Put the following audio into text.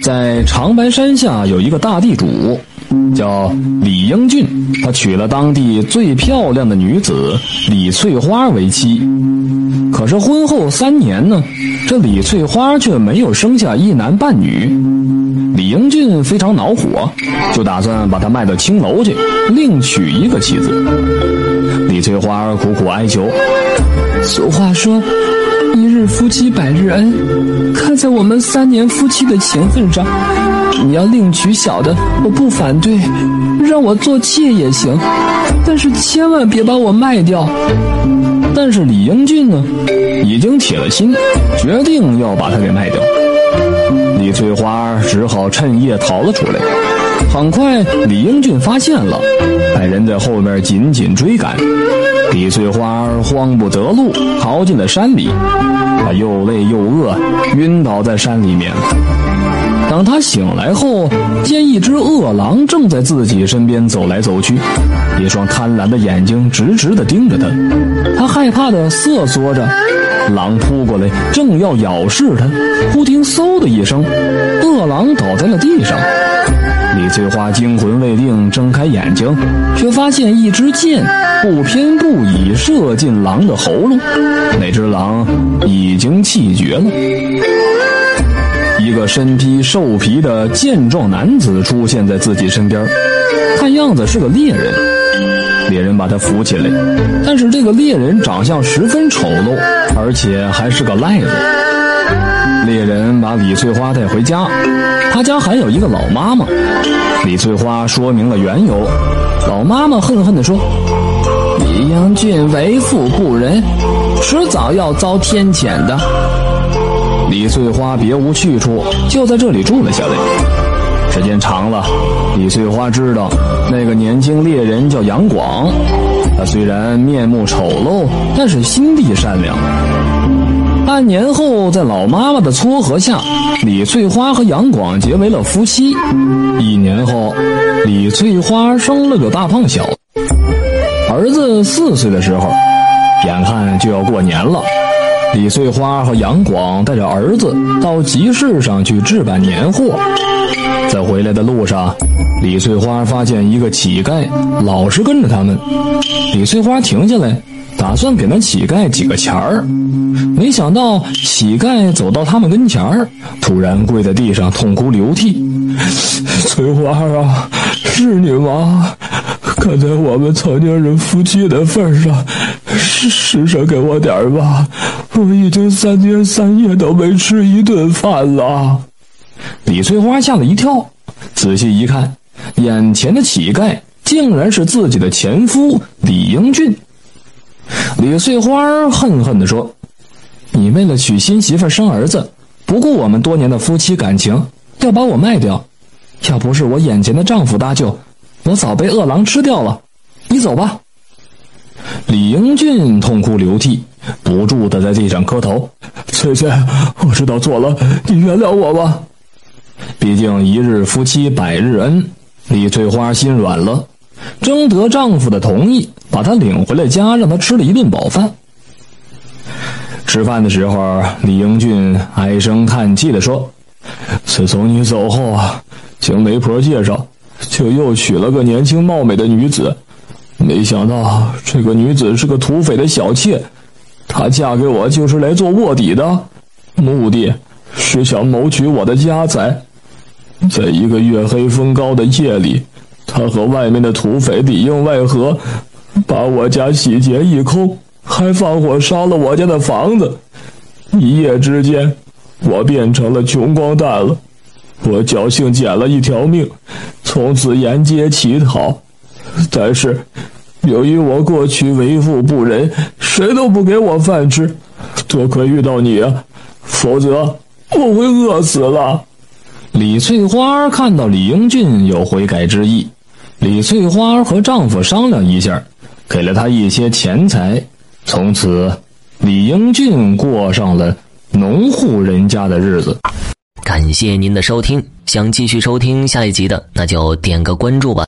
在长白山下有一个大地主，叫李英俊，他娶了当地最漂亮的女子李翠花为妻。可是婚后三年呢，这李翠花却没有生下一男半女。李英俊非常恼火，就打算把她卖到青楼去，另娶一个妻子。李翠花苦苦哀求：“俗话说。”日夫妻百日恩，看在我们三年夫妻的情分上，你要另娶小的，我不反对，让我做妾也行，但是千万别把我卖掉。但是李英俊呢，已经铁了心，决定要把他给卖掉。李翠花只好趁夜逃了出来。很快，李英俊发现了，派人在后面紧紧追赶。李翠花慌不择路，逃进了山里。她又累又饿，晕倒在山里面。当她醒来后，见一只饿狼正在自己身边走来走去，一双贪婪的眼睛直直地盯着她。她害怕地瑟缩着，狼扑过来，正要咬噬她，忽听嗖的一声，饿狼倒在了地上。李翠花惊魂未定，睁开眼睛，却发现一支箭不偏不倚射进狼的喉咙，那只狼已经气绝了。一个身披兽皮的健壮男子出现在自己身边，看样子是个猎人。猎人把他扶起来，但是这个猎人长相十分丑陋，而且还是个赖子。猎人把李翠花带回家，他家还有一个老妈妈。李翠花说明了缘由，老妈妈恨恨地说：“李英俊为富不仁，迟早要遭天谴的。”李翠花别无去处，就在这里住了下来。时间长了，李翠花知道那个年轻猎人叫杨广，他虽然面目丑陋，但是心地善良。半年后，在老妈妈的撮合下，李翠花和杨广结为了夫妻。一年后，李翠花生了个大胖小子。儿子四岁的时候，眼看就要过年了，李翠花和杨广带着儿子到集市上去置办年货。在回来的路上，李翠花发现一个乞丐老是跟着他们。李翠花停下来。打算给那乞丐几个钱儿，没想到乞丐走到他们跟前儿，突然跪在地上痛哭流涕：“ 翠花啊，是你吗？看在我们曾经是夫妻的份上，施施舍给我点儿吧！我已经三天三夜都没吃一顿饭了。”李翠花吓了一跳，仔细一看，眼前的乞丐竟然是自己的前夫李英俊。李翠花恨恨地说：“你为了娶新媳妇生儿子，不顾我们多年的夫妻感情，要把我卖掉。要不是我眼前的丈夫搭救，我早被饿狼吃掉了。你走吧。”李英俊痛哭流涕，不住地在地上磕头：“翠翠，我知道错了，你原谅我吧。毕竟一日夫妻百日恩。”李翠花心软了。征得丈夫的同意，把他领回了家，让他吃了一顿饱饭。吃饭的时候，李英俊唉声叹气地说：“自从你走后啊，经媒婆介绍，就又娶了个年轻貌美的女子。没想到这个女子是个土匪的小妾，她嫁给我就是来做卧底的，目的是想谋取我的家财。在一个月黑风高的夜里。”他和外面的土匪里应外合，把我家洗劫一空，还放火烧了我家的房子。一夜之间，我变成了穷光蛋了。我侥幸捡了一条命，从此沿街乞讨。但是，由于我过去为富不仁，谁都不给我饭吃。多亏遇到你啊，否则我会饿死了。李翠花看到李英俊有悔改之意。李翠花和丈夫商量一下，给了他一些钱财。从此，李英俊过上了农户人家的日子。感谢您的收听，想继续收听下一集的，那就点个关注吧。